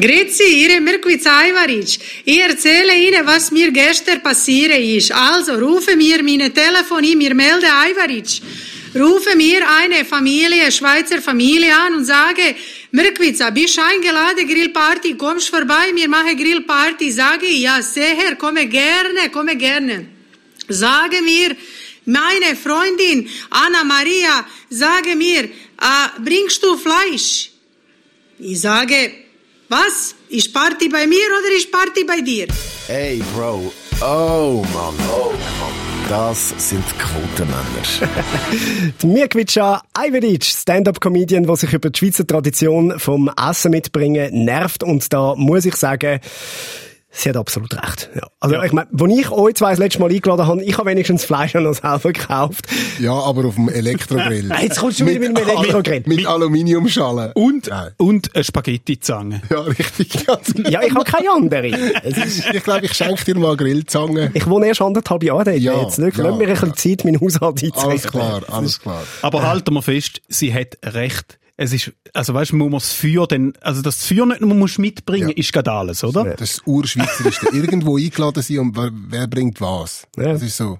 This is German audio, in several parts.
Grüezi, Ihre Mirkwitz Aivaric. Ich erzähle Ihnen, was mir gestern passiert ist. Also, rufen mir meine Telefon in, mir melde Aivaric. Rufe mir eine Familie, Schweizer Familie an und sage, Mirkwitza, bist eingeladen, Grillparty, kommst vorbei, wir machen Grillparty. Sage ja, sehr, komme gerne, komme gerne. Sage mir, meine Freundin Anna Maria, sage mir, äh, bringst du Fleisch? Ich sage, was? Ist Party bei mir oder ist Party bei dir? Hey, Bro. Oh, Mann. Oh, Mann. Das sind Quotenmänner. Mirkwitscha Iveric, Stand-up-Comedian, der sich über die Schweizer Tradition vom Essen mitbringen nervt. Und da muss ich sagen, Sie hat absolut recht. Ja. Also, ja. ich meine, als ich euch zwei das letzte Mal eingeladen habe, ich habe wenigstens Fleisch noch selber gekauft. Ja, aber auf dem Elektrogrill. Jetzt kommst du wieder mit dem Elektrogrill. Mit Aluminiumschalen. Und, und eine Spaghetti-Zange. Ja, richtig. ja, ich habe keine andere. ich glaube, ich schenke dir mal Grillzange. Ich wohne erst anderthalb Jahre dort. Ja, jetzt. Nicht? Ja, Lass mir ein bisschen Zeit, meinen Haushalt einzurichten. Alles klar, alles klar. Aber halten wir fest, sie hat recht es ist, also weißt du, man muss das Feuer dann, also das Feuer nicht nur muss mitbringen, ja. ist gerade alles, oder? Das ist Urschweizerischste. Irgendwo eingeladen sein und wer, wer bringt was. Ja. Das ist so.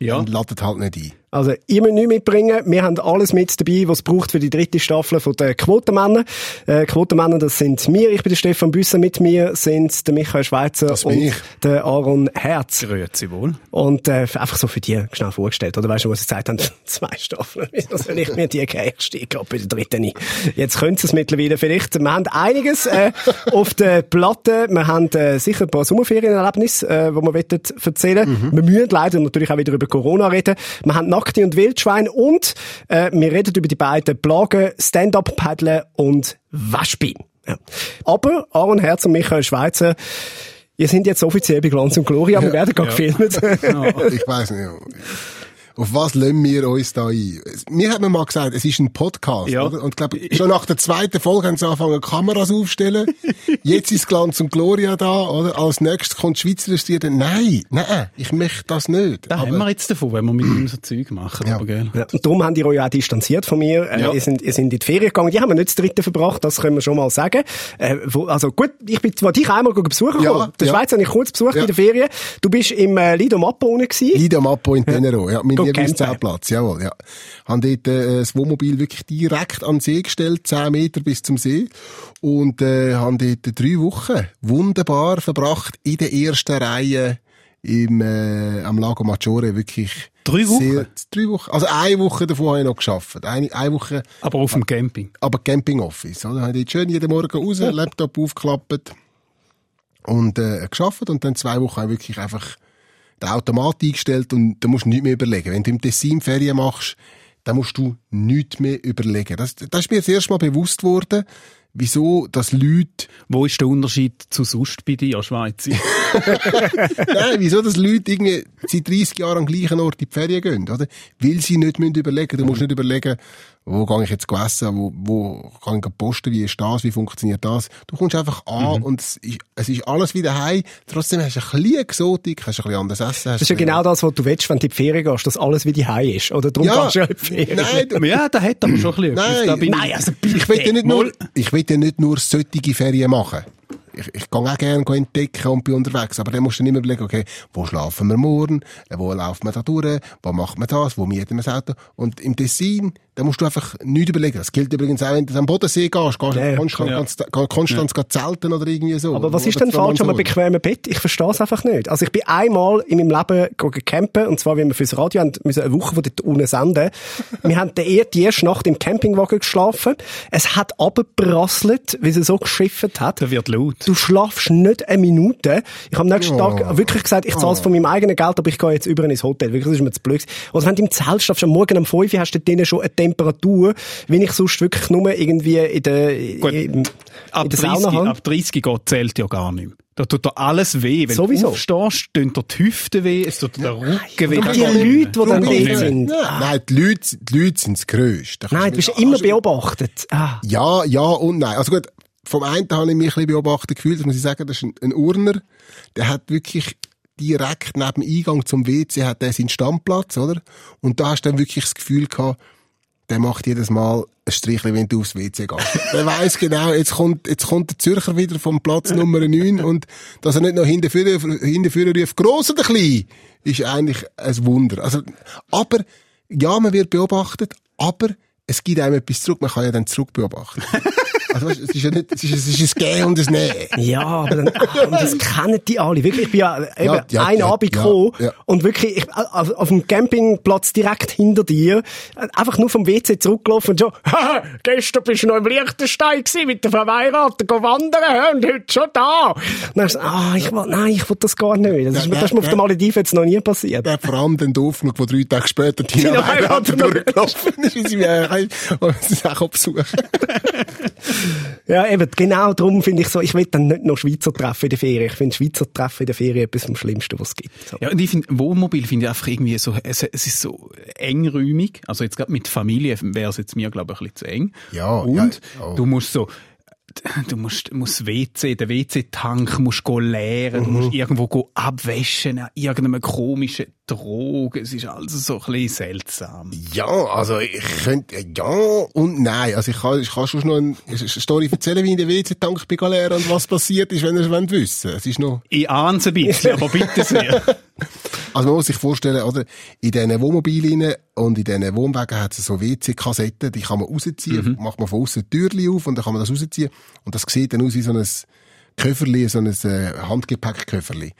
Ja. Und ladet halt nicht ein. Also, ihr müsst nichts mitbringen. Wir haben alles mit dabei, was es braucht für die dritte Staffel von den Quotenmännern. Äh, Quotenmänner, das sind wir. Ich bin der Stefan Büsser. Mit mir sind der Michael Schweizer und ich. der Aaron Herz. Grüezi wohl. Und, äh, einfach so für die schnell vorgestellt. Oder weißt du, was sie gesagt haben? Zwei Staffeln. Wieso soll ich mir die einsteigen? Gerade bei der dritten nicht. Jetzt können sie es mittlerweile vielleicht. Wir haben einiges, äh, auf der Platte. Wir haben, äh, sicher ein paar Sommerferienerlebnisse, äh, die wir erzählen mhm. Wir müssen leider natürlich auch wieder über Corona reden. Wir haben Nackte und Wildschwein und äh, wir reden über die beiden Plagen Stand-Up-Paddeln und Waschbein. Ja. Aber Aaron Herz und Michael Schweizer Ihr sind jetzt offiziell bei Glanz und Gloria, wir werden gerade ja. gefilmt. ich weiß nicht. Auf was lassen wir uns da ein? Mir hat man mal gesagt, es ist ein Podcast, ja. oder? Und ich glaube, schon nach der zweiten Folge haben sie angefangen, Kameras aufzustellen. Jetzt ist Glanz und Gloria da, oder? Als nächstes kommt Schweizer Illustrierte. Nein, nein, ich möchte das nicht. Da aber, haben wir jetzt davon, wenn wir mit ihm so Zeug machen. Ja. Aber, gell? Ja. Und darum haben die euch auch distanziert von mir. Äh, ja. ihr, sind, ihr sind in die Ferien gegangen. Die haben wir nicht das dritte verbracht, das können wir schon mal sagen. Äh, wo, also gut, ich bin zwar dich einmal besuchen ja, gekommen. Der ja. Schweiz habe ich kurz besucht ja. in der Ferien. Du bist im äh, Lido Mappo gewesen. Lido Mappo in Tenero, ja. Mein Lieblingszeltplatz, jawohl, ja. Haben dort äh, das Wohnmobil wirklich direkt an den See gestellt, 10 Meter bis zum See. Und äh, haben dort drei Wochen wunderbar verbracht in der ersten Reihe im, äh, am Lago Maggiore wirklich Drei Wochen? Sehr, drei Wochen. Also eine Woche davon habe ich noch geschafft. Eine, eine Woche. Aber auf dem Camping? Aber Camping Office. Oder? Habe ich schön jeden Morgen raus. Laptop aufgeklappt und äh, geschafft und dann zwei Wochen wirklich einfach den Automat eingestellt und da musst du nichts mehr überlegen. Wenn du im Tessin Ferien machst, dann musst du nichts mehr überlegen. Das, das ist mir das erste Mal bewusst worden, wieso dass Leute... Wo ist der Unterschied zu sonst bei dir, Schweizer? Nein, wieso dass Leute irgendwie seit 30 Jahren am gleichen Ort in die Ferien gehen, oder? Weil sie nicht überlegen müssen. Du musst nicht überlegen, wo gehe ich jetzt essen, wo, wo kann ich posten, wie ist das, wie funktioniert das. Du kommst einfach an mhm. und es ist, es ist alles wieder heim. Trotzdem hast du ein bisschen Exotik, hast ein bisschen anderes Essen. Das ist ja genau das, was du willst, wenn du in die Ferien gehst, dass alles wieder heim ist. Oder darum ja, gehst du ja in die Ferien. Nein, ja, da hat aber schon ein bisschen Nein, nein also ich will ja nicht nur, ich will ja nicht nur solche Ferien machen ich, ich gehe auch gerne entdecken und bin unterwegs, aber dann musst du nicht mehr überlegen, okay, wo schlafen wir morgen, wo laufen wir da durch, wo macht man das, wo mieten wir das Auto. Und im Tessin, da musst du einfach nichts überlegen. Das gilt übrigens auch, wenn du am Bodensee gehst, gehst ja, Konstanz, ja. Konstanz ja. zelten oder irgendwie so. Aber was ist denn falsch an einem bequemen Bett? Ich verstehe es einfach nicht. Also ich bin einmal in meinem Leben campen, und zwar, wie wir fürs Radio haben, müssen eine Woche von dort unten senden. wir haben die erste Nacht im Campingwagen geschlafen. Es hat abgeprasselt, wie es so geschifft hat. Da wird laut. Du schlafst nicht eine Minute. Ich habe am nächsten oh. Tag wirklich gesagt, ich zahle es oh. von meinem eigenen Geld, aber ich gehe jetzt über ins Hotel. Wirklich, das ist mir zu blöd. Also wenn du im Zelt schlafst, am Morgen um 5 Uhr hast du drinnen schon eine Temperatur, wenn ich sonst wirklich nur irgendwie in der, Gut, in, ab in der 30, Sauna habe. Ab 30 Grad zählt ja gar nicht mehr. Da tut dir alles weh. Wenn Sowieso. du aufstehst, tut dir die Hüfte weh, es tut dir der Rücken weh. Und die Leute, die dann dort sind. Ja. Nein, die Leute, die Leute sind das Größte. Nein, du bist immer beobachtet. Ah. Ja, ja und nein. Also gut, vom einen habe ich mich ein bisschen beobachtet gefühlt, das muss ich sagen, das ist ein, ein Urner, der hat wirklich direkt neben dem Eingang zum WC hat er seinen Stammplatz, oder? Und da hast du dann wirklich das Gefühl gehabt, der macht jedes Mal ein Strichchen, wenn du aufs WC gehst. der weiss genau, jetzt kommt, jetzt kommt der Zürcher wieder vom Platz Nummer 9 und dass er nicht noch hinterführen, hinterführen ruft, gross oder klein, ist eigentlich ein Wunder. Also, aber, ja, man wird beobachtet, aber es gibt einem etwas zurück, man kann ja dann zurück beobachten. Also, es ist ja nicht, es ist, es ist ein Gehen und ein Nehmen. Ja, aber dann, ah, und das kennen die alle. Wirklich, ich bin ja eben Ja, ja, einen ja, Abend gekommen ja. und wirklich, ich, auf, auf dem Campingplatz direkt hinter dir, einfach nur vom WC zurückgelaufen und so, «Haha, gestern bist du noch im Liechtenstein gewesen, mit der Verweirateten go wandern und heute schon da. Und dann hast du ah, ich will, nein, ich will das gar nicht. Das ist, das ist mir auf der Malediven jetzt noch nie passiert. Der vor allem den doof genug, der drei Tage später die Weihrauter durchgelaufen ist, wie sie das auch besuchen. Ja, eben, genau darum finde ich so, ich will dann nicht noch Schweizer treffen in der Ferien. Ich finde Schweizer treffen in der Ferien etwas vom Schlimmsten, was es gibt. So. Ja, und ich finde, Wohnmobil finde ich einfach irgendwie so, es, es ist so engräumig. Also jetzt gerade mit Familie wäre es jetzt mir, glaube ich, ein bisschen zu eng. Ja, Und ja, oh. du musst so, du musst, musst WC, den WC-Tank musst go leeren, du Mhm. musst irgendwo go abwäschen, an irgendeinem komischen Drogen. Es ist also so ein bisschen seltsam. Ja, also ich könnte, ja und nein. Also ich kann, ich kann schon noch eine Story erzählen, wie ich den WC-Tank bin leeren und was passiert ist, wenn ihr es wollt wissen Es ist noch, Ich ahne es ein bisschen, aber bitte sehr. also man muss sich vorstellen, oder, in diesen Wohnmobilen und in diesen Wohnwagen hat es so WC-Kassetten, die kann man rausziehen, macht man von außen Türchen auf und dann kann man das rausziehen und das sieht dann aus wie so ein Köfferli, so ein äh, Handgepäckköfferli.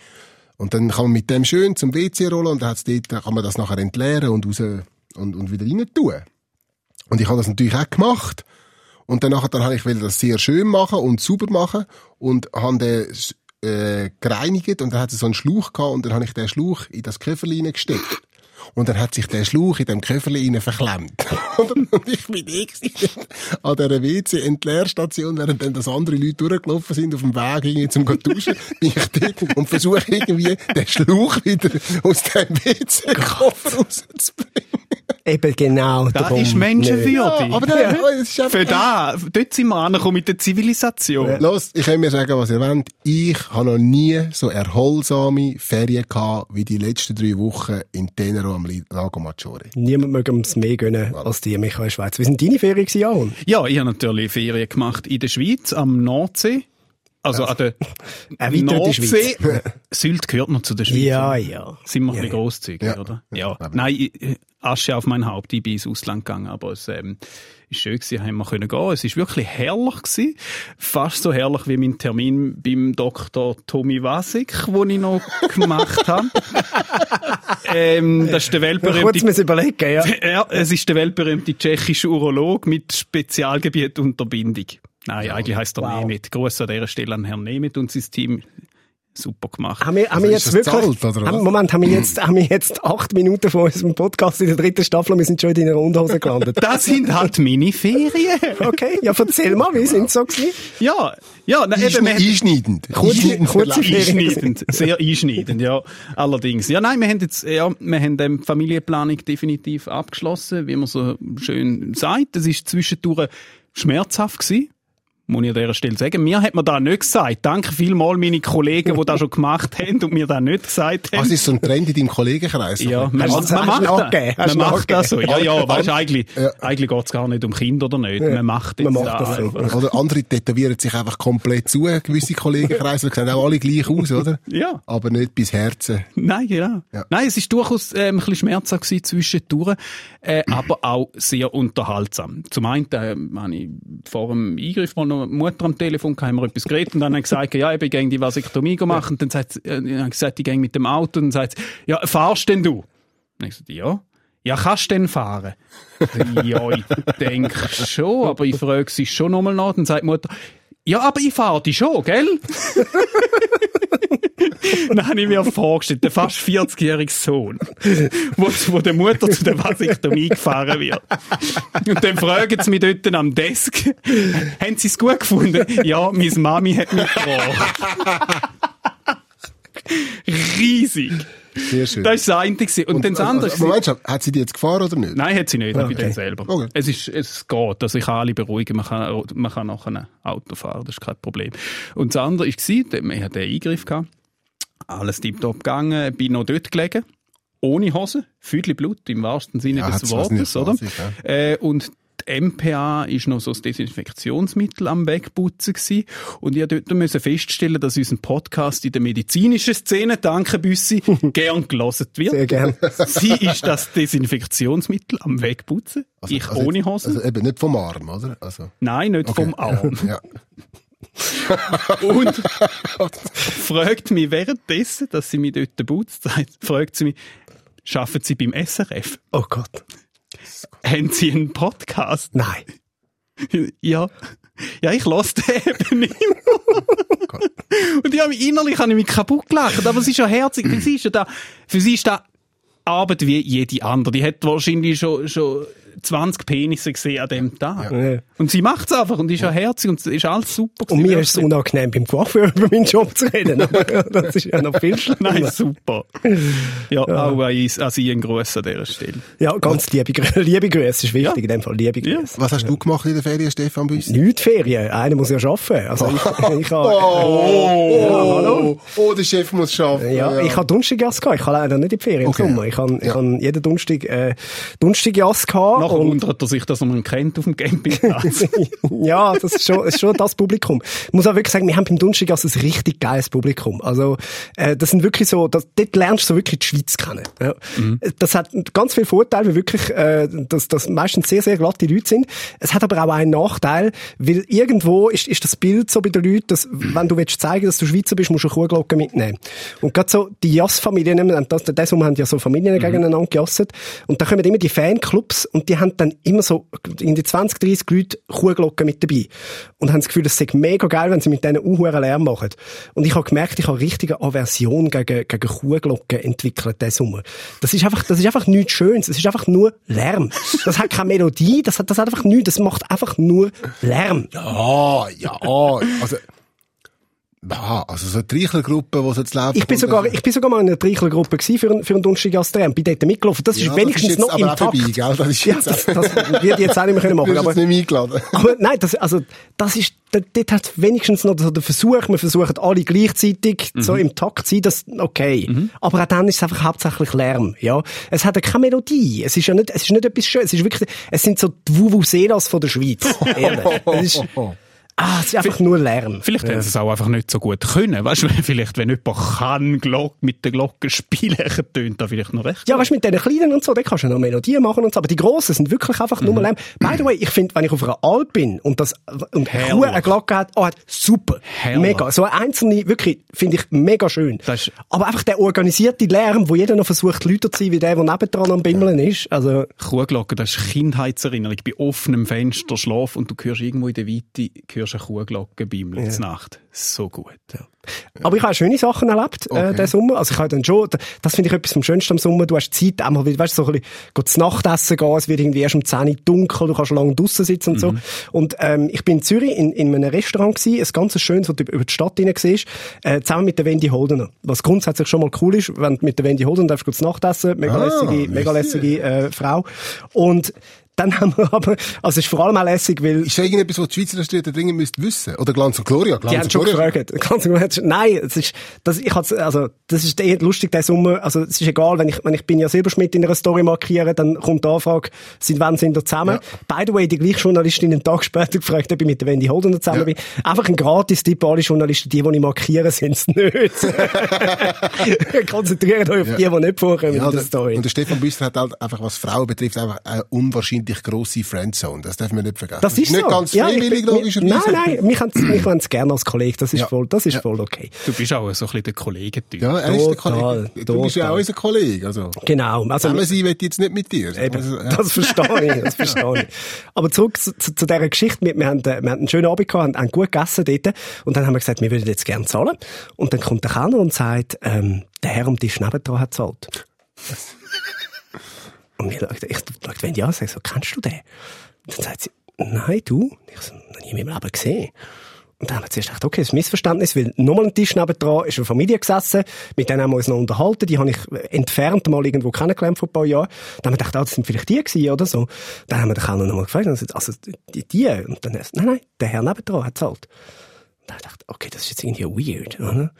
Und dann kann man mit dem schön zum WC rollen und dann, hat's dort, dann kann man das nachher entleeren und raus und, und wieder rein tun. Und ich habe das natürlich auch gemacht. Und dann nachher, dann habe ich will das sehr schön machen und sauber machen und habe den äh, gereinigt und dann hat es so einen Schlauch gehabt und dann habe ich den Schlauch in das Köfferli gesteckt. Und dann hat sich der Schlauch in dem Köfferli rein verklemmt. und ich bin eh an dieser WC-Entleerstation, während dann das andere Leute durchgelaufen sind auf dem Weg irgendwie zum Duschen, bin ich dort und versuche irgendwie den Schlauch wieder aus dem WC-Koffer rauszubringen. Eben genau Das darum. ist menschenwürdig. Ja, aber das ist einfach... Für da, dort sind wir angekommen mit der Zivilisation. Los, ich kann mir sagen, was ihr wollt. Ich habe noch nie so erholsame Ferien gehabt, wie die letzten drei Wochen in Tenero am Lago Maggiore. Niemand möge uns mehr gönnen als die Michael Schweiz. Wie sind deine Ferien gewesen? Ja, ich habe natürlich Ferien gemacht in der Schweiz, am Nordsee. Also an der Erweiterte Nordsee. Sylt gehört noch zu der Schweiz. Ja, ja. Sind wir Ja, ein bisschen ja. grosszügig, Ja. oder? Ja, Ja. Nein, ich- Asche auf mein Haupt. Ich bin ins Ausland gegangen, aber es ähm, ist schön gewesen, haben wir können gehen. Es ist wirklich herrlich gewesen. Fast so herrlich wie mein Termin beim Dr. Tommy Wasik, den ich noch gemacht habe. ähm, das ist der Kurz weltberühmte müssen überlegen, ja. ja, es ist der weltberühmte tschechische Urolog mit Spezialgebiet Unterbindung. Nein, eigentlich heißt er Wow. Nemeth. Gruß an dieser Stelle an Herrn Nemeth und sein Team. Super gemacht. Haben wir, haben Also wir jetzt wirklich, zahlt, oder was? haben, Moment, haben wir jetzt, haben wir jetzt acht Minuten von unserem Podcast in der dritten Staffel und wir sind schon in deiner Unterhose gelandet? Das sind halt meine Ferien. Okay, ja, erzähl mal, wie sind so gewesen? Ja, ja, na, eben, wir Einschne einschneidend. Einschneidend kurze. Einschneidend, sehr einschneidend, ja. Allerdings. Ja, nein, wir haben jetzt, ja, wir haben die Familienplanung definitiv abgeschlossen, wie man so schön sagt. Das ist zwischendurch schmerzhaft gewesen. Muss ich an dieser Stelle sagen. Mir hat man da nicht gesagt. Danke vielmal meine Kollegen, die das schon gemacht haben und mir das nicht gesagt haben. Was ist so ein Trend in deinem Kollegenkreis? Ja, man, Hast man hast macht das. Man macht das so. Ja, ja, weißt, eigentlich, Ja. eigentlich geht's gar nicht um Kinder oder nicht. Man macht man macht das so. einfach. Oder andere tätowieren sich einfach komplett zu, gewisse Kollegenkreise, die sehen auch alle gleich aus, oder? Ja. Aber nicht bis Herzen. Nein, genau. Ja. Nein, es ist durchaus ähm, ein bisschen schmerzhaft gewesen zwischendurch, äh, aber auch sehr unterhaltsam. Zum einen äh, habe ich vor dem Eingriff mal noch Mutter am Telefon, haben wir etwas geredet und dann habe ich gesagt, ja, ich gehe die Vasektomie machen und dann sagt sie, äh, gesagt, ich gehe mit dem Auto und dann sagt sie, ja, fahrst denn du? Und ich sagte, ja. Ja, kannst du denn fahren? ja, ich denke schon, aber ich frage sie schon nochmal nach. Dann sagt die Mutter, ja, aber ich fahre die schon, gell? Dann habe ich mir vorgestellt, der fast 40-jährige Sohn, wo, wo der Mutter zu der Vasektomie gefahren wird. Und dann fragen sie mich dort am Desk, haben sie es gut gefunden? Ja, meine Mami hat mich gebracht. Riesig. Sehr schön. Das war das eine. gewesen. Und, dann das andere... Also, Moment, hat sie die jetzt gefahren oder nicht? Nein, hat sie nicht, Okay. bei den selber. Okay. Es, ist, es geht, also ich kann alle beruhigen, man kann, man kann nachher ein Auto fahren, das ist kein Problem. Und das andere war, wir hatten den Eingriff, gehabt, alles tiptop gegangen, bin noch dort gelegen ohne Hose, Füdli Blut im wahrsten Sinne Ja, des Wortes, oder? ist, ja. Äh, und MPA ist noch so das Desinfektionsmittel am Wegputzen gewesen. Und ich musste dort müssen feststellen, dass unser Podcast in der medizinischen Szene, danke Büssi, gern gelesen wird. Sehr gern. Sie ist das Desinfektionsmittel am Wegputzen. ich also ohne Hose. Also eben nicht vom Arm, oder? Also, Nein, nicht okay. vom Arm. Ja. Und fragt mich währenddessen, dass sie mich dort putzt, fragt sie mich, arbeiten Sie beim SRF? Oh Gott. Haben Sie einen Podcast? Nein. Ja. Ja, ich lasse den eben immer. Und ich habe mich innerlich habe ich mich kaputt gelacht. Aber es ist ja herzig. Für sie ist ja da, für sie ist da Arbeit wie jede andere. Die hat wahrscheinlich schon, schon 20 Penisse gesehen an dem Tag. Ja. Und sie macht es einfach und ist ja herzig und es ist alles super. Und gewesen. mir ist es unangenehm, beim Coiffeur über meinen Job zu reden. Aber das ist ja noch viel schlimmer. Nein, super. Ja, auch an, Sie einen Gruß an dieser Stelle. Ja, ganz liebe, liebe Grüße ist wichtig in dem Fall. Liebe Ja. Grüße. Was hast du gemacht in der Ferien, Stefan Büssi? Nicht Ferien. Einer muss ja arbeiten. Also ich, ich habe, Oh, Ja, hallo. Oh, der Chef muss schaffen. ja, ich habe Donnerstagjass gehabt. Ich habe leider nicht in die Ferien im Okay. Sommer. Ich habe, ich Ja. habe jeden Donnerstag, äh, Donnerstagjass gehabt. Nachher und wundert er sich, dass er man kennt auf dem Campingplatz. ja, das ist schon, ist schon das Publikum. Ich muss auch wirklich sagen, wir haben beim Donnerstag ein richtig geiles Publikum. Also, äh, das sind wirklich so, das, dort lernst du so wirklich die Schweiz kennen. Ja. Das hat ganz viele Vorteile, weil wirklich, äh, dass das meistens sehr, sehr glatte Leute sind. Es hat aber auch einen Nachteil, weil irgendwo ist, ist das Bild so bei den Leuten, dass, wenn du willst zeigen, dass du Schweizer bist, musst du eine Kuhglocke mitnehmen. Und gerade so, die Jass-Familien, und das, das haben ja so Familien gegeneinander gejasset, und da kommen immer die Fanclubs, und die haben dann immer so, in die 20, 30 Leute Kuhglocken mit dabei. Und haben das Gefühl, das sei mega geil, wenn sie mit denen unhuren Lärm machen. Und ich habe gemerkt, ich habe richtige Aversion gegen, gegen Kuhglocken entwickelt diesen Sommer. Das ist einfach, das ist einfach nichts Schönes. Es ist einfach nur Lärm. Das hat keine Melodie, das hat, das hat einfach nichts, das macht einfach nur Lärm. Ah, ja, also, ja, also so eine Treichlergruppe, die jetzt läuft. Ich bin sogar, ich bin sogar mal in einer Treichlergruppe gewesen für, einen- für einen Donnerstag bin dort mitgelaufen. Das ist Ja, das wenigstens ist jetzt noch aber im auch Takt. vorbei, gell? Das ist ja, jetzt das, das würde ich jetzt auch nicht mehr Du machen. bist Aber, nicht eingeladen. aber nein, das, also, das ist, dort, dort hat wenigstens noch so der Versuch, wir versuchen alle gleichzeitig so im Takt zu sein, das, okay. Aber auch dann ist es einfach hauptsächlich Lärm, ja. Es hat ja keine Melodie. Es ist ja nicht, es ist nicht etwas Schönes. Es ist wirklich, es sind so die Vuvuzelas von der Schweiz. Ehrlich. Ah, es ist einfach nur Lärm. Vielleicht haben sie es auch einfach nicht so gut können. Weißt du, vielleicht, wenn jemand kann Glock, mit der Glocke spielen, tönt da vielleicht noch recht. Ja, weißt du, mit diesen kleinen und so, da kannst du noch Melodien machen und so, aber die grossen sind wirklich einfach Mhm. nur Lärm. By the way, ich finde, wenn ich auf einer Alp bin und das, und. Kuh eine Glocke hat, oh, hat, super. Herrlich. Mega. So eine einzelne, wirklich, finde ich mega schön. Aber einfach der organisierte Lärm, wo jeder noch versucht, Leute zu sein, wie der, der nebendran am Bimmeln ist, also, Kuhglocke, das ist Kindheitserinnerung. Bei offenem Fenster schlaf und du hörst irgendwo in der Weite hörst eine Kuhglocke bimmeln ja. Nacht. So gut. Aber ich habe schöne Sachen erlebt, äh, Okay. diesen Sommer. Also ich habe dann schon, das finde ich etwas vom Schönsten am Sommer. Du hast Zeit, einmal, wieder, weißt du, so ein bisschen, zu Nachtessen gehen, es wird irgendwie erst um 10 Uhr dunkel, du kannst lange draussen sitzen und so. Und, ähm, ich bin in Zürich in, in einem Restaurant gewesen, ein ganz schönes, wo du über die Stadt hinein siehst, äh, zusammen mit der Wendy Holdener. Was grundsätzlich schon mal cool ist, wenn du mit der Wendy Holdener darfst, zu Nachtessen, mega Ah, lässige, mega lässige, äh, Frau. Und, dann haben wir aber, also es ist vor allem auch lässig, weil Ist da irgendetwas, was die Schweizer Studenten dringend müsst wissen? Oder Glanz und Gloria? Glanz Die haben und schon Gloria. gefragt. Ganz genau. Nein, es ist, das, ich hat's, also, das ist eher lustig, der Sommer. Also, es ist egal, wenn ich, wenn ich bin ja Silberschmidt in einer Story markiere, dann kommt die Anfrage, sind, wann sind wir zusammen? By the way, die gleiche Journalistin einen Tag später gefragt, ob ich mit der Wendy Holden zusammen Ja. bin. Einfach ein Gratis-Tipp an alle Journalisten, die, die ich markiere, sind es nicht. Konzentriert euch auf die, die nicht vorkommen Ja, in der Story. und der Stefan Büsser hat halt einfach, was Frauen betrifft, einfach eine unwahrscheinlich grosse Friendzone. Das darf man nicht vergessen. Das ist nicht so. ganz Ja, freiwillig, logischerweise. Nein, nein, haben mich wollen's gerne als Kollege. Das ist Ja. voll, das ist Ja. voll okay. Du bist auch so ein bisschen der Kollegentyp. Ja, er ist der Total, Kollege. Du bist ja total. auch unser Kollege. Also, Genau. Also, zusammen sein will ich jetzt nicht mit dir. Eben, Also, ja. das verstehe ich, das verstehe ich. Aber zurück zu, zu, zu dieser Geschichte. Wir, wir, haben, äh, wir haben einen schönen Abend gehabt, haben, haben gut gegessen dort. Und dann haben wir gesagt, wir würden jetzt gerne zahlen. Und dann kommt der Kellner und sagt, ähm, der Herr am Tisch nebendran hat gezahlt. und wir schauen, ich schaue Wendy an und sage so, kennst du den? Und dann sagt sie, nein, du? Ich so, noch nie in meinem Leben gesehen. Und dann haben wir zuerst gedacht, okay, das ist ein Missverständnis, weil nochmal ein Tisch nebendran ist eine Familie gesessen, mit denen haben wir uns noch unterhalten, die habe ich entfernt mal irgendwo kennengelernt vor ein paar Jahren. Dann haben wir gedacht, ah, das sind vielleicht die gewesen, oder so. Dann haben wir den Kellner nochmal gefragt, und er sagt, also, die, die, und dann, nein, nein, der Herr nebendran hat zahlt. Da habe ich gedacht, okay, das ist jetzt irgendwie weird, oder?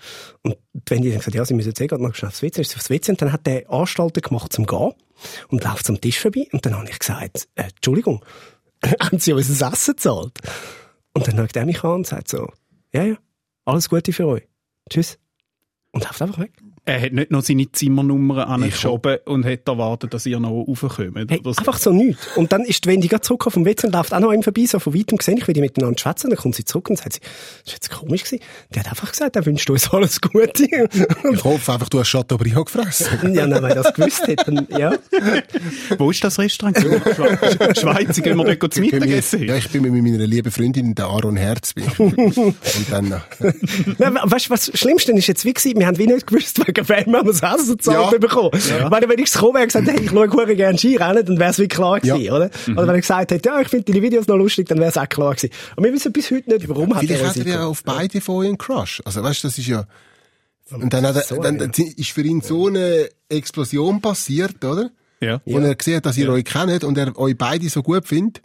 Und die Wendy hat gesagt, ja, sie müssen jetzt eh gerade noch schnell aufs WC, ist sie aufs WC und dann hat der Anstalter gemacht zum Gehen und läuft zum Tisch vorbei und dann habe ich gesagt, äh, Entschuldigung, haben Sie unser Essen gezahlt? Und dann schaut er mich an und sagt so, ja, ja, alles Gute für euch. Tschüss. Und läuft einfach weg. Er hat nicht noch seine Zimmernummer angeschoben und hat erwartet, dass ihr noch raufkommt. Hey, so. einfach so nichts. Und dann ist die Wendy gerade zurück vom WC und läuft auch noch ihm vorbei, so von weitem gesehen, ich will die miteinander schwätzen, dann kommt sie zurück und sagt sie, das ist jetzt komisch gewesen. Der hat einfach gesagt, er wünscht uns alles Gute. Ich hoffe einfach, du hast Chateaubriand gefressen. ja, dann, wenn er das gewusst hätte, dann, ja. Wo ist das Restaurant? Schwe- Schweizer, gehen wir dort zum Ich Mittagessen? mit, ja, ich bin mit meiner lieben Freundin, der Aaron Herzby. Und dann, Nein, weißt du, was das Schlimmste ist jetzt wie gewesen, wir haben wie nicht gewusst, wem wir das Essen gezahlt Ja. bekommen. Weil wenn ich gekommen wäre und gesagt, hey, ich schaue gerne Skirennen, dann wäre es wie klar Ja. gewesen, oder? Oder wenn er gesagt hätte, ja, ich finde deine Videos noch lustig, dann wäre es auch klar gewesen. Und wir wissen bis heute nicht, warum hat vielleicht er hat er ja auf beide von euch einen Crush. Also weißt du, das ist ja, und dann, hat er, So, dann ja. ist für ihn so eine Explosion passiert, oder? Ja. Und er gesehen hat, dass ihr euch kennt und er euch beide so gut findet.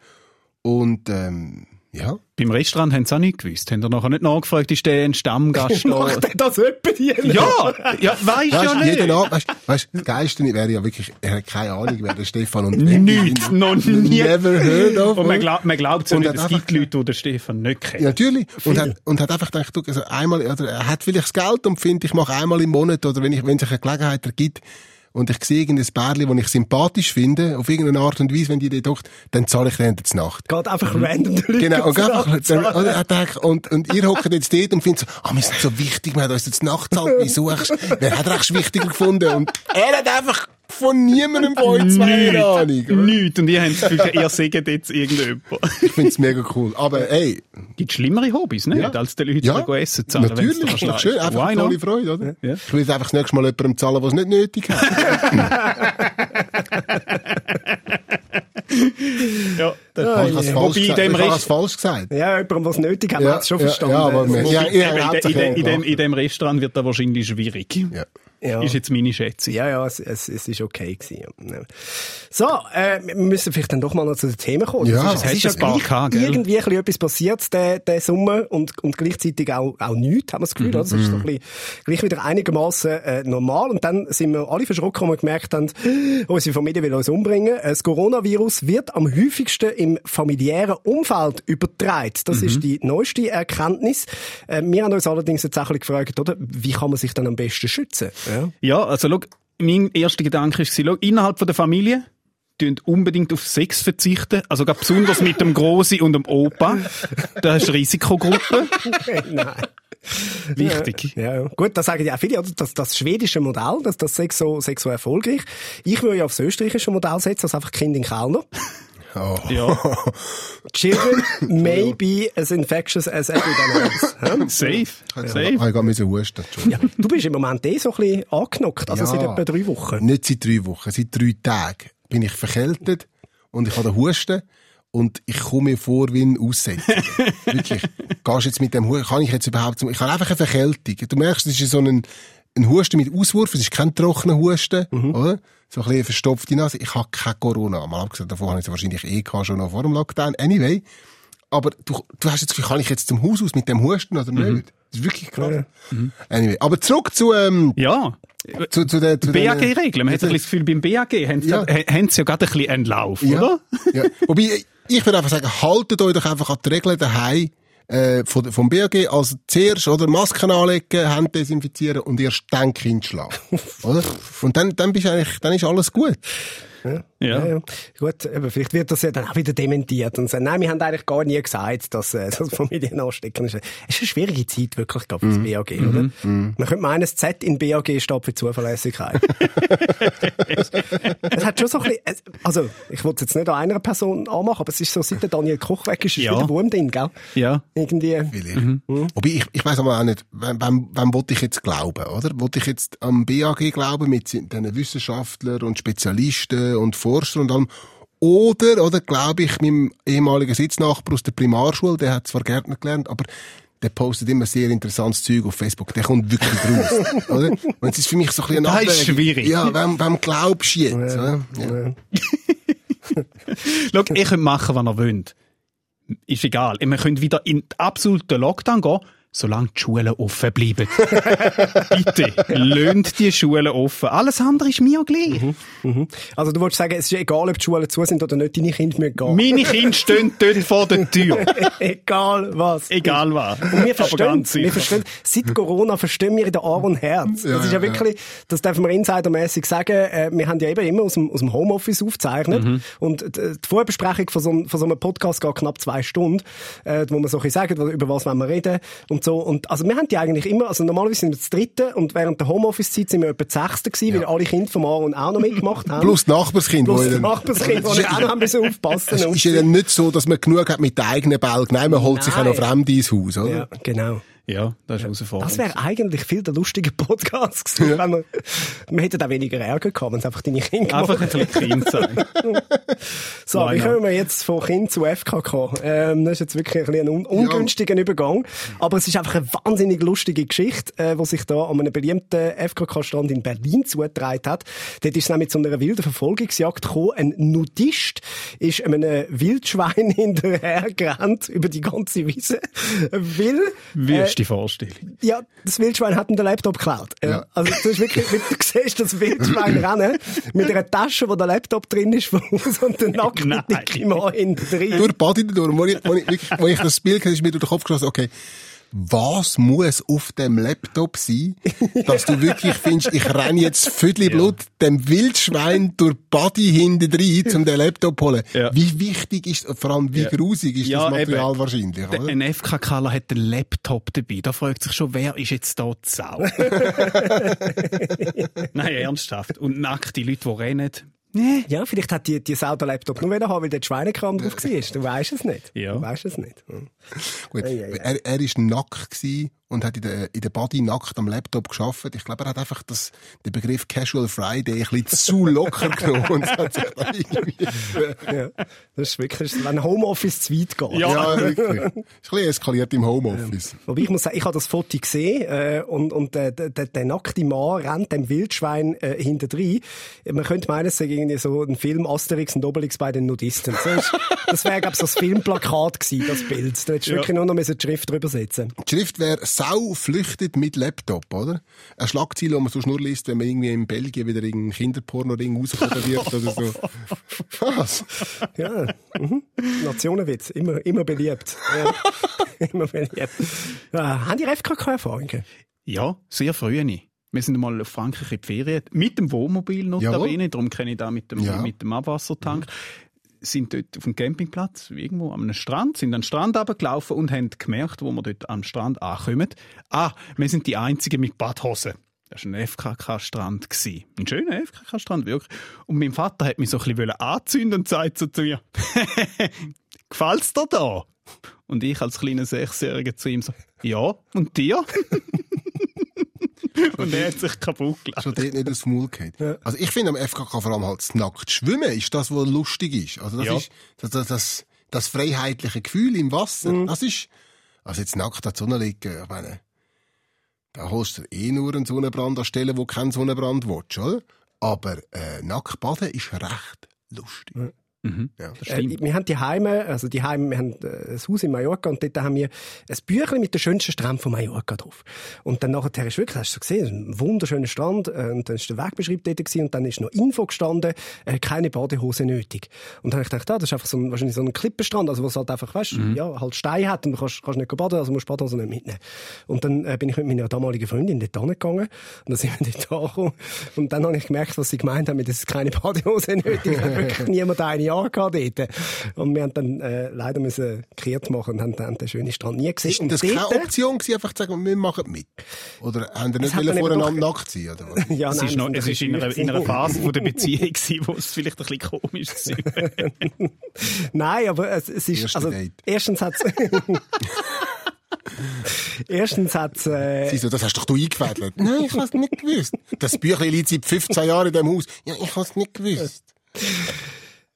Und, ähm, ja. Beim Restaurant haben sie auch nicht gewusst. Haben nachher nicht nachgefragt, ist der ein Stammgast da? Macht er das etwa hier? Ja, ja, weisst ja nicht. jeder Abend, weißt, weißt, das Geilste wäre ja wirklich, er hat keine Ahnung, wer der Stefan und Nichts, noch nie. Never heard of. Und man glaubt, man glaubt so Und nicht, es gibt Leute, die den Stefan nicht kennen. Ja, natürlich. Und hat, und hat einfach gedacht, also einmal, oder er hat vielleicht das Geld und findet, ich mache einmal im Monat, oder wenn ich, wenn sich eine Gelegenheit ergibt, und ich sehe irgendein Bärli, das ich sympathisch finde, auf irgendeine Art und Weise, wenn die dort hockt, dann zahle ich dann zur Nacht. Geht einfach random die Leute Genau, und, einfach, dann, und, und ihr hockt jetzt dort und findet so, ah, wir sind so wichtig, wir haben uns jetzt Nachtzahlt, wie suchst du? Wer hat recht wichtiger gefunden? Und er hat einfach von niemandem von euch zwei eine Ahnung. oder? Nichts. Und ihr habt das Gefühl, ihr seht jetzt irgendjemand. Ich find's mega cool. Aber ey, Gibt schlimmere Hobbys, nicht? Ja. Als den Leuten ja, essen zahlen. natürlich, ist doch schön, einfach Why eine tolle not? Freude, oder? Ja. Ich will jetzt einfach das nächste Mal jemandem zahlen, der es nicht nötig hat. Ja, das Ja, Ich habe es ja. falsch, Wobei in gesagt. dem ich habe es Rest- falsch gesagt. Ja, jemandem, was nötig hat, Ja, hat es schon ja, verstanden. ja, aber Das- ja, in, in, in, dem, in dem Restaurant wird das wahrscheinlich schwierig. Ja. Ja. Ist jetzt meine Schätzung. Ja, ja, es, es, es ist okay gewesen. Ja. So, äh, wir müssen vielleicht dann doch mal noch zu den Themen kommen. Ja, es es ist, es hat ist ja gehabt, irgendwie ein bisschen etwas passiert, der, der Sommer, und, und gleichzeitig auch, auch nichts, haben wir das Gefühl. oder? Es ist so ein bisschen, gleich wieder einigermaßen äh, normal. Und dann sind wir alle verschrocken, wir gemerkt haben, unsere Familie will uns umbringen. Äh, Das Coronavirus wird am häufigsten im familiären Umfeld übertragen. Das ist die neueste Erkenntnis. Äh, wir haben uns allerdings jetzt auch ein bisschen gefragt, oder? Wie kann man sich dann am besten schützen? Ja. Ja, also schau, mein erster Gedanke war, schau, innerhalb von der Familie tun unbedingt auf Sex verzichten. Also gerade besonders mit dem Grossi und dem Opa. Das ist eine Risikogruppe. Nein. Wichtig. Ja, ja. Gut, das sagen ja auch viele, oder? Das, das schwedische Modell, das, das sei so, sei so erfolgreich. Ich würde ja aufs österreichische Modell setzen, also einfach Kind in Kellner. Oh. Ja, Children may be as infectious as everyone else. Safe. Ich Safe. habe gerade husten. Entschuldigung. ja, du bist im Moment eh so ein bisschen angenockt, also Ja. seit etwa drei Wochen. Nicht seit drei Wochen, seit drei Tagen bin ich verkältet und ich habe den Husten und ich komme mir vor wie ein Aussetzer. Wirklich. Gehst du jetzt mit dem Husten, kann ich jetzt überhaupt, zum- ich habe einfach eine Verkältung. Du merkst, es ist so ein, ein Husten mit Auswurf, es ist kein trockener Husten, oder? So ein bisschen verstopfte Nase. Ich habe keine Corona. Mal abgesehen davon habe ich es wahrscheinlich eh gehabt, schon noch vor dem Lockdown. Anyway. Aber du, du hast jetzt das Gefühl, kann ich jetzt zum Haus aus mit dem Husten oder nicht? Das ist wirklich krass. Anyway. Aber zurück zu, ähm, Ja. zu, zu der, zu den- BAG-Regeln. Man hat ein bisschen das Gefühl, beim BAG haben sie, Ja. ja. haben sie ja gerade ein bisschen einen Lauf, oder? ja. Wobei, ich würde einfach sagen, haltet euch doch einfach an die Regeln daheim äh, von, vom BAG. Also zuerst, oder, Masken anlegen, Hände desinfizieren und erst dann Kind schlagen. oder? Und dann, dann bist du eigentlich, dann ist alles gut. Ja. Ja, ja. Gut, eben, vielleicht wird das ja dann auch wieder dementiert und sagen, nein, wir haben eigentlich gar nie gesagt, dass äh, das Familien anstecken ist. Es ist eine schwierige Zeit wirklich, glaube ich, für das BAG, oder? Man könnte meinen, das Z in BAG steht für Zuverlässigkeit. es hat schon so ein bisschen, also, ich wollte es jetzt nicht an einer Person anmachen, aber es ist so, seit der Daniel Koch weg ist, ist Ja. wieder Wurm drin, gell? Ja. Irgendwie. Vielleicht. Wobei, ich, ich weiss aber auch nicht, wem, wem, wem wollte ich jetzt glauben, oder? Wollte ich jetzt am BAG glauben mit den Wissenschaftlern und Spezialisten und Forscher und allem? Oder, oder glaube ich meinem ehemaligen Sitznachbar aus der Primarschule, der hat zwar Gärtner gelernt, aber der postet immer sehr interessantes Zeug auf Facebook. Der kommt wirklich raus, oder? Und es ist für mich so ein bisschen Das ist schwierig. Ja, wem, wem glaubst du jetzt? oder? Ja. Schau, ihr könnt machen, was ihr wollt. Ist egal. Wir können wieder in den absoluten Lockdown gehen. Solange die Schulen offen bleiben. Bitte, lönt die Schulen offen. Alles andere ist mir gleich. Mhm. Also du wolltest sagen, es ist egal, ob die Schulen zu sind oder nicht, deine Kinder müssen gehen. Meine Kinder stehen dort vor der Tür. egal was. Egal was. Und wir Aber verstehen, ganz wir sicher. verstehen, seit Corona verstehen wir in der Ohr und Herz. Ja, das ist ja ja, wirklich, das darf man insidermäßig sagen, äh, wir haben ja eben immer aus dem, aus dem Homeoffice aufgezeichnet. Mhm. Und äh, die Vorbesprechung von so, einem- von so einem Podcast geht knapp zwei Stunden, äh, wo man so ein bisschen sagt, über was wollen wir reden und so. Und also wir haben die eigentlich immer, also normalerweise sind wir das dritte und während der Homeoffice-Zeit sind wir etwa das sechste gewesen, weil alle Kinder vom Aaron auch noch mitgemacht haben. Plus die Nachbarskind, Plus wo die dann- Nachbarskinder, die auch noch haben müssen aufpassen Es ist ja dann nicht so, dass man genug hat mit den eigenen Bälgen. Nein, man holt sich auch noch Nein. Fremde ins Haus, oder? Ja, genau. Ja, das ist herausfordernd. Das wäre eigentlich viel der lustige Podcast gewesen, wenn wir, wir hätten auch weniger Ärger gehabt, wenn es einfach deine Kinder Einfach ein bisschen Kind sein. So, Why wie not? kommen wir jetzt von Kind zu FKK? Ähm, das ist jetzt wirklich ein, bisschen ein un ungünstiger Übergang. Aber es ist einfach eine wahnsinnig lustige Geschichte, äh, die sich da an einem beliebten FKK-Strand in Berlin zugetragen hat. Dort ist es nämlich zu einer wilden Verfolgungsjagd gekommen. Ein Nudist ist einem Wildschwein hinterhergerannt über die ganze Wiese, weil... Äh, die Vorstellung? ja, das Wildschwein hat ihm den Laptop geklaut. Ja. Ja. Also, du, hast wirklich, du siehst das Wildschwein rennen, mit einer Tasche, wo der Laptop drin ist, und der nackte Nein. dicke Mann hinten drin. Durch die Body durch. Wo ich, wo ich, wo ich das Bild gesehen habe, ist mir durch den Kopf geschossen, okay, was muss auf dem Laptop sein, dass du wirklich findest, ich renne jetzt Viertel Blut dem Wildschwein durch die Body hinten rein, um den Laptop zu holen. Ja. Wie wichtig ist, vor allem wie Ja. grusig ist Ja, das Material eben. wahrscheinlich, Der- oder? Ein FKKler hat einen Laptop dabei. Da fragt sich schon, wer ist jetzt da die Sau? Nein, ernsthaft. Und nackte Leute, die rennen. Nee. Ja, vielleicht hat die, die Sau den Laptop nur haben, weil der Schweinekram drauf war. Du weisst es nicht. Ja. Du weisst es nicht. Hm. Gut, Ei, ei, ei. er, er ist nackt gewesen und hat in der, in der Body nackt am Laptop geschafft. Ich glaube, er hat einfach das, den Begriff Casual Friday ein bisschen zu locker genommen und hat sich da irgendwie, Ja. Das ist wirklich, wenn Homeoffice zu weit geht. ja, wirklich. Ist ein bisschen eskaliert im Homeoffice. Wobei ich muss sagen, ich habe das Foto gesehen äh, und, und äh, der, der, der nackte Mann rennt dem Wildschwein äh, hinterdrein. Man könnte meinen, es sei irgendwie so ein Film Asterix und Obelix bei den Nudisten. Das wäre, glaube ich, so das Filmplakat gewesen, das Bild. Da hättest du Ja. wirklich nur noch die Schrift drüber setzen Die Schrift wäre «Sau flüchtet mit Laptop», oder? Eine Schlagzeile, die man so nur liest, wenn man irgendwie in Belgien wieder irgendein Kinderporno-Ring wird oder so. Was? Ja, mhm. Nationenwitz, immer, immer beliebt. Ja. immer beliebt. Ja, haben die FKK-Erfahrungen? Ja, sehr früh. nicht. Wir sind mal auf Frankreich in die Ferien, mit dem Wohnmobil notabene, darum kenne ich da mit dem, Ja. mit dem Abwassertank. Sind dort auf dem Campingplatz, irgendwo am Strand, sind an den Strand runtergelaufen und haben gemerkt, wo wir dort am Strand ankommen, ah, wir sind die Einzigen mit Badhosen. Das war ein FKK-Strand. Ein schöner FKK-Strand, wirklich. Und mein Vater hat mich so ein bisschen anzünden und sagt so zu mir, gefällt's dir da? Und ich als kleiner Sechsjähriger zu ihm so, ja, und dir? und er hat sich kaputt gelacht. Schon dort nicht aufs Maul gehabt. Also ich finde am FKK vor allem halt das nackt Schwimmen ist das, was lustig ist. Also das Ja. ist das, das, das, das freiheitliche Gefühl im Wasser. Mhm. Das ist, also jetzt nackt der Sonne liegen, ich meine, da holst du eh nur einen Sonnenbrand an Stellen, wo kein Sonnenbrand willst, oder? Aber äh, nackt baden ist recht lustig. Mhm. Ja. Äh, wir haben die Heime, also die Heime, wir haben äh, ein Haus in Mallorca und dort haben wir ein Büchlein mit den schönsten Stränden von Mallorca drauf. Und dann nachher ist wirklich, hast du gesehen, ein wunderschöner Strand äh, und dann ist der Wegbeschrieb dort gewesen, und dann ist noch Info gestanden, äh, keine Badehose nötig. Und dann habe ich gedacht, ah, das ist einfach so ein, wahrscheinlich so ein Klippenstrand, also wo es halt einfach, weißt, ja, halt Stein hat und du kannst, kannst nicht baden, also musst du Badehose nicht mitnehmen. Und dann äh, bin ich mit meiner damaligen Freundin dort hingegangen und dann sind wir dort angekommen und dann habe ich gemerkt, was sie gemeint haben, mit, das ist keine Badehose nötig, hat wirklich niemand eine angehabt dort. Und wir haben dann äh, leider müssen kehrt machen und haben dann den schönen Strand nie gesehen. Ist denn das Und keine dort- Option gewesen, einfach zu sagen, wir machen mit? Oder haben wir nicht hat wollen voreinander doch- nackt sein, oder was? ja, Es nein, ist, noch, es ist in, einer, ein in einer Phase von der Beziehung gewesen, wo es vielleicht ein bisschen komisch war. Nein, aber es, es ist, Erste also, Date. erstens hat's, erstens hat's, äh, Sie so, das hast doch du eingefädelt. Nein, ich hab's nicht gewusst. Das Büchlein liegt seit 15 Jahren in dem Haus. Ja, ich hab's nicht gewusst.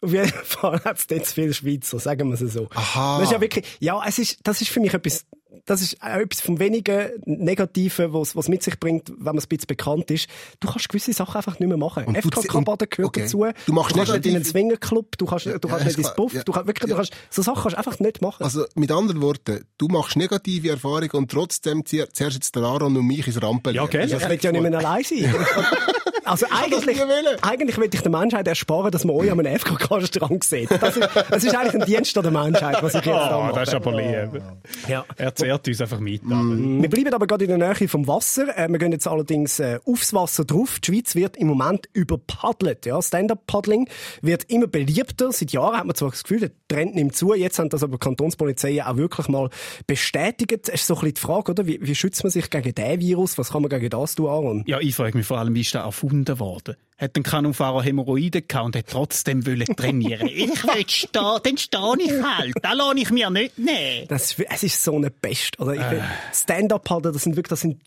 Auf jeden Fall hat es dort zu viele Schweizer, sagen wir es so. Aha. Das ist ja wirklich, ja, es ist, das ist für mich etwas das ist auch etwas vom wenigen Negativen, was, was mit sich bringt, wenn man ein bisschen bekannt ist. Du kannst gewisse Sachen einfach nicht mehr machen. Und du FK zi- Kabaden gehört okay. dazu. Du machst kannst nicht in einen Swingerclub, du kannst, du kannst ja, nicht ins. Puff, Ja. du kannst wirklich, du kannst, so Sachen kannst du einfach nicht machen. Also, mit anderen Worten, du machst negative Erfahrungen und trotzdem zehrst jetzt den Aaron und mich ins Rampen. Ja, gell? Ja, ich will ja nicht mehr allein sein. Also eigentlich, eigentlich will ich der Menschheit ersparen, dass man euch an einem FKK-Strang sieht. Das ist, das ist eigentlich ein Dienst an der Menschheit, was ich jetzt da Oh, mache. das ist aber lieb. Ja. Er zehrt uns einfach mit. Wir bleiben aber gerade in der Nähe vom Wasser. Äh, wir gehen jetzt allerdings äh, aufs Wasser drauf. Die Schweiz wird im Moment überpaddelt. Ja, Stand-up-Paddling wird immer beliebter. Seit Jahren hat man zwar das Gefühl, der Trend nimmt zu. Jetzt haben das aber Kantonspolizeien auch wirklich mal bestätigt. Es ist so ein bisschen die Frage, oder? Wie, wie schützt man sich gegen diesen Virus? Was kann man gegen das tun, Aaron? Ja, ich frage mich vor allem, wie ist der erfunden worden? Hat ein Kanonfahrer Hämorrhoiden gehabt und hat trotzdem wollen trainieren Ich will stehen, dann stehe ich halt. Da lasse ich mir nicht nehmen. Das ist, es ist so eine Pest, oder? Ich will- Stand-up-Paddeln, das sind wirklich, das sind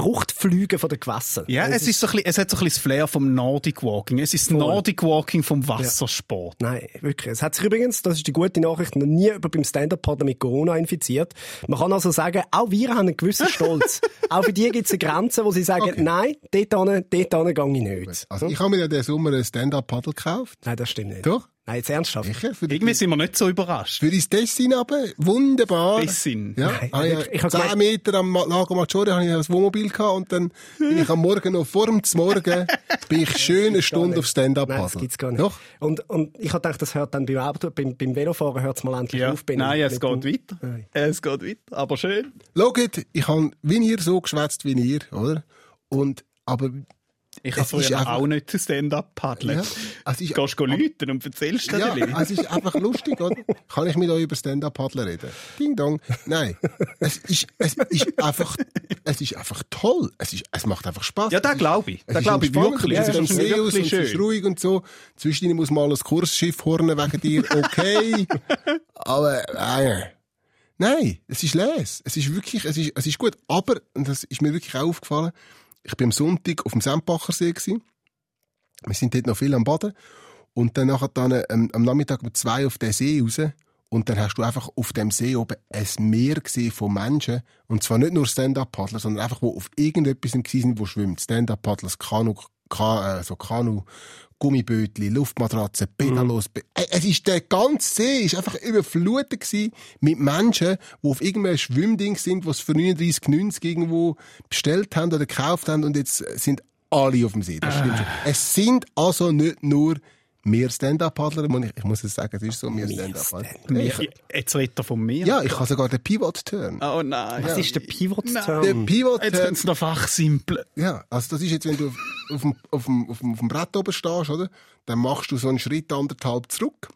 Fruchtflüge von den Gewässern. Ja, Das es, ist so ein bisschen, es hat so ein bisschen das Flair vom Nordic Walking. Es ist das Nordic Walking vom Wassersport. Nein, wirklich. Es hat sich übrigens, das ist die gute Nachricht, noch nie jemand beim Stand-Up-Paddeln mit Corona infiziert. Man kann also sagen, auch wir haben einen gewissen Stolz. auch für die gibt es eine Grenze, wo sie sagen, nein, dort hin, dort hin gehe ich nicht. Also, ich habe mir ja diesen Sommer ein Stand-Up-Paddle gekauft. Nein, das stimmt nicht. Doch? Nein, jetzt ernsthaft. Sicher? Für, Irgendwie sind wir nicht so überrascht. für ins Tessin runter. Wunderbar. Tessin? Ja. Nein, habe wirklich. Ich hab 10 gemeint- Meter am Lago Maggiore habe ich ein Wohnmobil gehabt und dann bin ich am Morgen noch vor dem Morgen bin ich schön eine Stunde auf Stand-Up Nein, das gibt's gar nicht. Doch? Und, und ich habe gedacht, das hört dann beim Auto, beim, beim Velofahren hört es mal endlich Ja. auf. Nein, es geht dem- weiter. Nein. Es geht weiter. Aber schön. Schaut, ich habe wie ihr so geschwätzt wie ihr, oder? Und, aber, Ich habe früher einfach- auch nicht Stand-up paddeln. Ja, also ich- Gehst du läuten und erzählst dir ja, ein bisschen. es ist einfach lustig, oder? Kann ich mit euch über Stand-Up-Paddler reden? Ding dong. Nein. Es ist, es ist einfach, es ist einfach toll. Es ist, es macht einfach Spaß. Ja, da glaube ich. Da ist glaube ich wirklich. Es ist am See aus und es ist ruhig und so. Zwischendurch muss mal ein Kursschiff hornen wegen dir. Okay. Aber, nein. Nein, es ist les. Es ist wirklich, es ist, es ist gut. Aber, und das ist mir wirklich auch aufgefallen, ich bin am Sonntag auf dem Sempacher See gewesen. Wir sind dort noch viel am Baden. Und dann nachher dann, ähm, am Nachmittag um zwei auf den See raus. Und dann hast du einfach auf dem See oben ein Meer gesehen von Menschen. Und zwar nicht nur Stand-Up-Paddler, sondern einfach, wo auf irgendetwas sind, wo schwimmt. Stand-Up-Paddlers, Kanu, Ka, äh, so Kanu, Gummibötli, Luftmatratzen, Pedalos. Äh, es ist der ganze See ist einfach überflutet gewesen mit Menschen, die auf irgendwelchen Schwimmdings sind, die es für 39,90 irgendwo bestellt haben oder gekauft haben und jetzt sind alle auf dem See. Das stimmt schon. Es sind also nicht nur mehr Stand-Up-Paddler, muss ich, muss es sagen, es ist so mehr Stand-Up-Paddler. Jetzt redet er von mir. Ja, ich habe sogar den Pivot-Turn. Oh nein. Was ist der Pivot-Turn? Der Jetzt können Pivot-Turn. sie noch fachsimpeln. Ja, also das ist jetzt, wenn du auf, auf, dem, auf, dem, auf, dem, auf dem Brett oben stehst, oder? Dann machst du so einen Schritt anderthalb zurück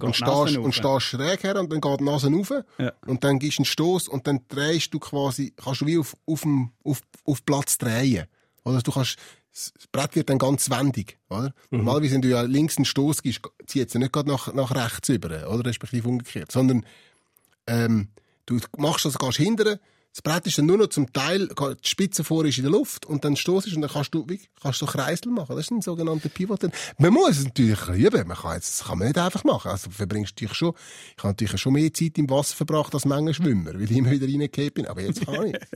und stehst, und stehst schräg her und dann geht die Nase rauf Ja. und dann gibst du einen Stoß und dann drehst du quasi, kannst du wie auf, auf, auf, auf Platz drehen. Oder du kannst, das Brett wird dann ganz wendig, oder? Mhm. Normalerweise, wenn du ja links einen Stoß gibst, zieht es ja nicht gerade nach, nach rechts über, oder? Respektive umgekehrt. Sondern, ähm, du machst das, gehst hinterher, das Brett ist dann nur noch zum Teil, die Spitze vor ist in der Luft und dann stoßest und dann kannst du, wie, kannst du so Kreisel machen. Das ist ein sogenannter Pivot. Man muss es natürlich üben. Man kann jetzt, das kann man nicht einfach machen. Also, du verbringst dich schon, ich habe natürlich schon mehr Zeit im Wasser verbracht als Menge Schwimmer, weil ich immer wieder reingekommen bin. Aber jetzt kann ich.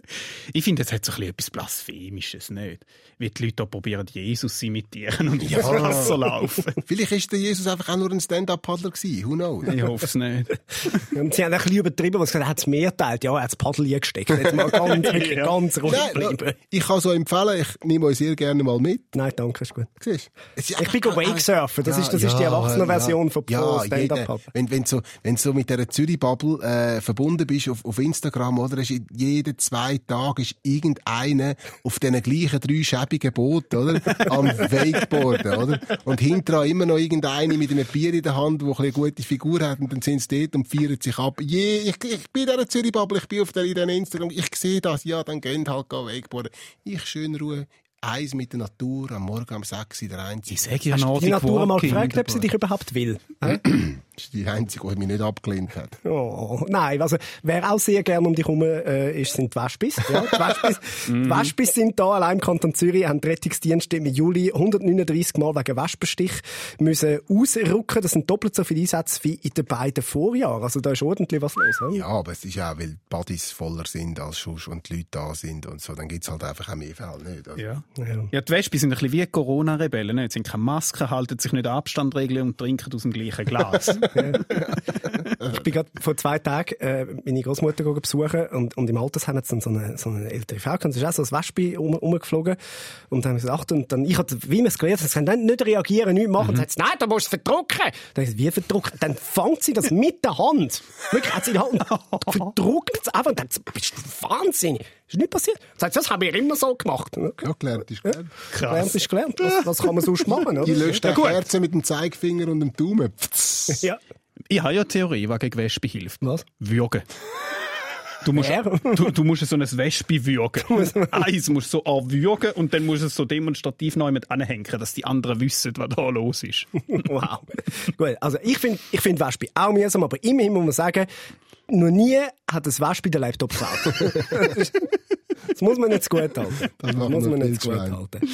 Ich finde, es hat so ein bisschen etwas Blasphemisches, nicht? Wie die Leute da probieren, Jesus zu imitieren und ins Wasser laufen. Vielleicht ist der Jesus einfach auch nur ein Stand-Up-Paddler gewesen. Who knows? Ich hoffe es nicht. Und sie haben ein bisschen übertrieben, was gesagt, er hat es mehr geteilt. Ja, er hat das Paddel gesteckt. Jetzt mal ganz, wirklich ganz ruhig Nein, bleiben. ich kann so empfehlen, ich nehme euch sehr gerne mal mit. Nein, danke, ist gut. Siehst du? Ich bin einfach- Wakesurfen. Das ist- das ist die Erwachsenenversion von Pro ja, Stand-Up jeder- Paddle. Wenn, wenn so, wenn so mit dieser Zürich-Bubble, äh, verbunden bist auf, auf Instagram, oder? Ist in jeden zwei Tage ist irgendeiner auf diesen gleichen drei schäbigen Booten, oder? Am Wakeboarden, oder? Und hinterher immer noch irgendeine mit einem Bier in der Hand, bisschen eine gute Figur hat, und dann sind sie dort und feiern sich ab. Je, ich, ich bin in dieser Zürich-Bubble, ich bin auf der, in diesen Instagram, ich sehe das, ja, dann gehen halt Wakeboarden. Ich schön Ruhe, eins mit der Natur, am Morgen um sechs in der Einzige. Ich sage ja Die Nordic Natur mal gefragt, ob sie dich überhaupt will. Das ist die einzige, die mich nicht abgelehnt hat. Oh, nein, also, wer auch sehr gerne um dich herum äh, ist, sind die Wespis. Ja, die Wespis, die Wespis sind da, allein im Kanton Zürich, haben die Rettungsdienste im Juli 139 Mal wegen Wespenstich müssen ausrücken. Das sind doppelt so viele Einsätze wie in den beiden Vorjahren. Also da ist ordentlich was los. Ja? Ja, aber es ist auch, weil die Buddies voller sind als sonst und die Leute da sind und so, dann gibt's halt einfach auch mehr Fälle, nicht? Also, Ja. Ja. Ja, die Wespen sind ein bisschen wie Corona-Rebellen. ne? Sie sind keine Masken, halten sich nicht an Abstandregeln und trinken aus dem gleichen Glas. Ich bin gerade vor zwei Tagen äh, meine Großmutter besuchen und, und im Altersheim hat dann so eine, so eine ältere Frau gehabt, sie ist auch so ein Wespe um, umgeflogen und dann haben sie gesagt, und dann, ich hatte, wie man es gelernt hat, sie können nicht reagieren, nichts machen, und dann hat sie, nein, du musst es verdrucken. Dann habe ich wie verdrucken? Dann fängt sie das mit der Hand. Wirklich, hat sie in der Hand und verdruckt es einfach und dann, bist du wahnsinnig. Ist nicht passiert. Sagt sie, das habe ich immer so gemacht. Okay. ja gelernt ist gelernt. Gelernt ist gelernt. Was, was kann man sonst machen? Die Oder? löscht Ja, auch gut. Kerzen mit dem Zeigefinger und dem Daumen. Ja. ich habe ja eine Theorie, was gegen Wespen hilft. Was? Würgen. Du musst, du, du musst so ein Wespe würgen. Eins musst du so anwürgen und dann musst du es so demonstrativ neu mit anhängen, dass die anderen wissen, was da los ist. Wow. Gut, also ich finde ich find Wespe auch mühsam, aber immerhin muss man sagen, noch nie hat das Wespe den Laptop geklaut. das muss man nicht zu gut halten. Das machen muss man nicht zu gut halten.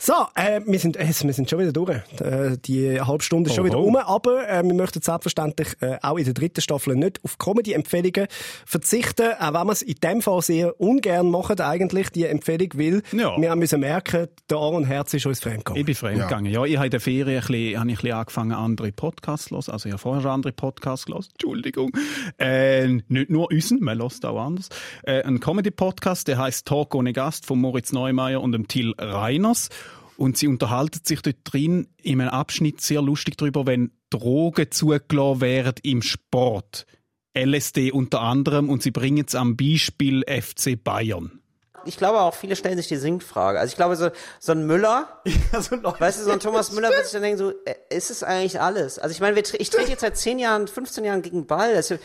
So, äh, wir, sind, äh, wir sind schon wieder durch. Äh, die halbe Stunde ist schon Oho. wieder um, aber äh, wir möchten selbstverständlich äh, auch in der dritten Staffel nicht auf Comedy-Empfehlungen verzichten, auch wenn wir es in dem Fall sehr ungern machen, eigentlich, die Empfehlung, weil Ja. wir haben müssen merken, der Aaron Herz ist uns Ich fremdgegangen. bin fremdgegangen. Ja. ich habe in der Ferien ein bisschen, habe ich ein bisschen angefangen, andere Podcasts zu hören. Also ich habe vorher schon andere Podcasts gehört. Entschuldigung. Äh, nicht nur unseren, man hört auch anders. Äh, ein Comedy-Podcast, der heißt Talk ohne Gast von Moritz Neumeier und dem Till Reiners. Und sie unterhalten sich dort drin in einem Abschnitt sehr lustig darüber, wenn Drogen zugelassen werden im Sport. LSD unter anderem und sie bringen es am Beispiel FC Bayern. Ich glaube auch, viele stellen sich die Sinkfrage. Also ich glaube, so, so ein Müller, Also Leute, weißt du, so ein Thomas Müller wird sich dann denken, so, äh, ist es eigentlich alles? Also ich meine, ich trete jetzt seit 10 Jahren, 15 Jahren gegen Ball. Also,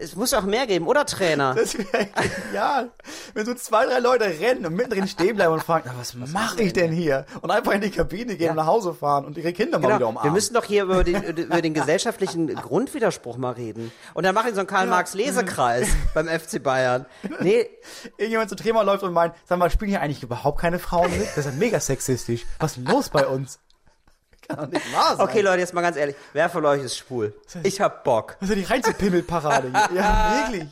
es muss auch mehr geben, oder Trainer? das wäre genial. Wenn so zwei, drei Leute rennen und mittendrin stehen bleiben und fragen, na, was mache ich denn hier? Und einfach in die Kabine gehen und nach Hause fahren und ihre Kinder mal wieder Genau. umarmen. Wir müssen doch hier über den, über den gesellschaftlichen Grundwiderspruch mal reden. Und dann mache ich so einen Karl-Marx-Lesekreis beim FC Bayern. Nee, Irgendjemand zu Trema läuft und meint, sag mal, spielen hier eigentlich überhaupt keine Frauen mit? Das ist ja mega sexistisch. Was ist los bei uns? Kann doch nicht wahr sein. okay Leute, jetzt mal ganz ehrlich, wer von euch ist schwul? Ich hab Bock. Das ist ja die reinste Pimmelparade hier. Ja, wirklich.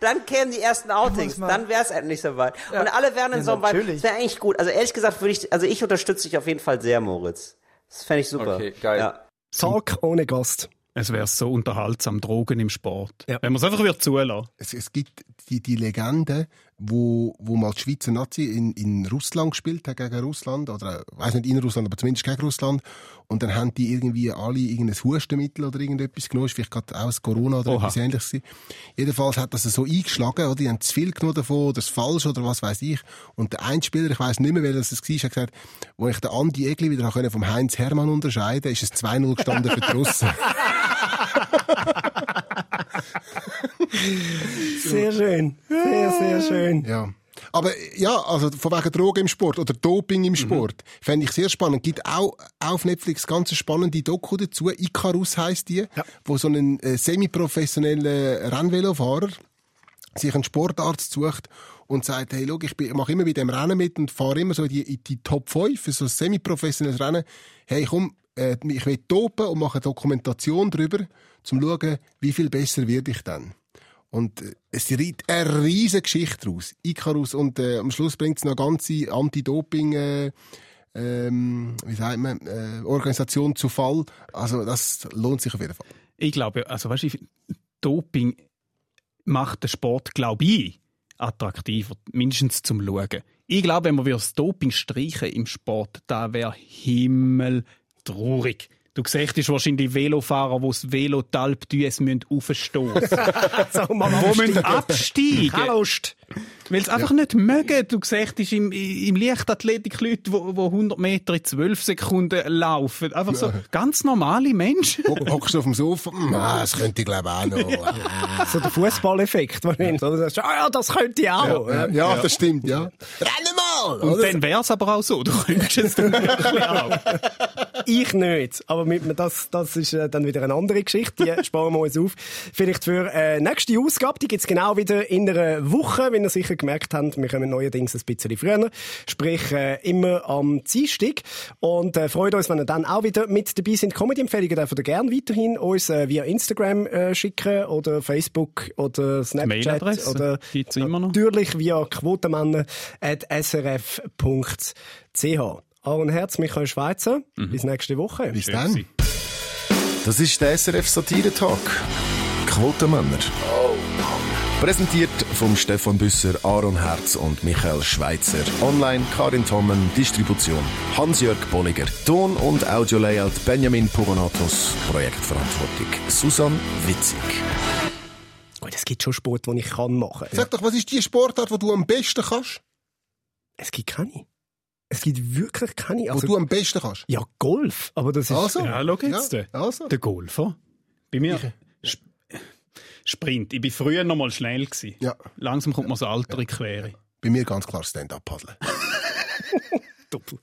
Dann kämen die ersten Outings, dann wäre es endlich soweit. Ja. Und alle wären in Ja, so einem natürlich. Das wäre eigentlich gut. Also ehrlich gesagt würde ich, also ich unterstütze dich auf jeden Fall sehr, Moritz. Das fände ich super. Okay, geil. Ja. Talk ohne Gast. Es wäre so unterhaltsam, Drogen im Sport. Ja. Wenn man es einfach wieder zulassen. Es, es gibt die, die Legende, wo, wo mal die Schweizer Nazi in, in Russland gespielt hat, gegen Russland, oder, weiß nicht in Russland, aber zumindest gegen Russland. Und dann haben die irgendwie alle irgendein Hustenmittel oder irgendetwas genommen, ist vielleicht gerade auch das Corona oder Oha. etwas ähnliches. Jedenfalls hat das so eingeschlagen, oder? Die haben zu viel genommen davon, oder das falsch, oder was weiß ich. Und der Einspieler, ich weiß nicht mehr, wer das war, hat gesagt, wo ich den Andi Egli wieder vom Heinz Hermann unterscheiden ist es 2-0 gestanden für die Russen. Sehr schön. Sehr, sehr schön. Ja. Aber ja, also von wegen Drogen im Sport oder Doping im Sport, fände ich sehr spannend. Gibt auch auf Netflix ganz spannende Doku dazu. Icarus heisst die, wo so ein äh, semi-professioneller Rennvelofahrer sich einen Sportarzt sucht und sagt, hey, schau, ich mache immer bei dem Rennen mit und fahre immer so in die, in die Top 5 für so ein semi-professionelles Rennen. Hey, komm, äh, ich will topen und mache eine Dokumentation darüber, zum schauen, wie viel besser werde ich dann. Und äh, es reiht eine riesige Geschichte raus. Icarus und äh, am Schluss bringt es noch eine ganze Anti-Doping, äh, ähm, wie sagt man, äh, Organisation zu Fall. Also das lohnt sich auf jeden Fall. Ich glaube, also weißt du, Doping macht den Sport, glaube ich, attraktiver, mindestens zum Schauen. Ich glaube, wenn man das Doping streichen im Sport, da wäre Himmel traurig. Du siehst wahrscheinlich Velofahrer, die das Velo talb es müssen aufstoßen. So, Wo müssen absteigen. Keine Lust. Weil sie einfach nicht mögen. Du siehst im, im Leichtathletik Leute, die 100 Meter in 12 Sekunden laufen. Einfach so ganz normale Menschen. Hock- Hockst du auf dem Sofa? Hm, Ah, das könnte ich glaube auch noch. So der Fußballeffekt wahrscheinlich. Oder? Du sagst, Ah ja, das könnte ich auch. ja, ja, das stimmt, ja. Rennen Mal. Und dann wär's aber auch so. Du könntest es wirklich auch. Ich nicht. Aber mit, das, das ist äh, dann wieder eine andere Geschichte. Die sparen wir uns auf. Vielleicht für äh, nächste Ausgabe. Die gibt's genau wieder in einer Woche. Wenn ihr sicher gemerkt habt, wir kommen neuerdings ein bisschen früher. Sprich, äh, immer am Dienstag. Und äh, freut uns, wenn ihr dann auch wieder mit dabei sind. Comedy-Empfehlungen dürft ihr gerne weiterhin uns äh, via Instagram äh, schicken oder Facebook oder Snapchat. Oder gibt's immer noch. natürlich via quotenmänner.srf.ch. Aaron Herz, Michael Schweizer. Bis nächste Woche. Bis Schön dann. Das ist der SRF Satire-Talk. Quotenmänner. Präsentiert vom Stefan Büsser, Aaron Herz und Michael Schweitzer. Online Karin Tommen, Distribution Hans-Jörg Bolliger. Ton- und Audio-Layout Benjamin Pogonatos. Projektverantwortung Susan Witzig. Gut, es gibt schon Sport, den ich kann machen. Sag doch, was ist die Sportart, die du am besten kannst? Es gibt keine. Es gibt wirklich keine. Wo Also, du am besten kannst? ja, Golf. Aber das ist... Also? Ja, schau jetzt. Ja, also. Der Golfer. Bei mir. Sp Sprint. Ich war früher noch mal schnell. Gewesen. Ja. Langsam kommt mir das Alter in Quere. Bei mir ganz klar Stand-up-Paddeln. Doppel.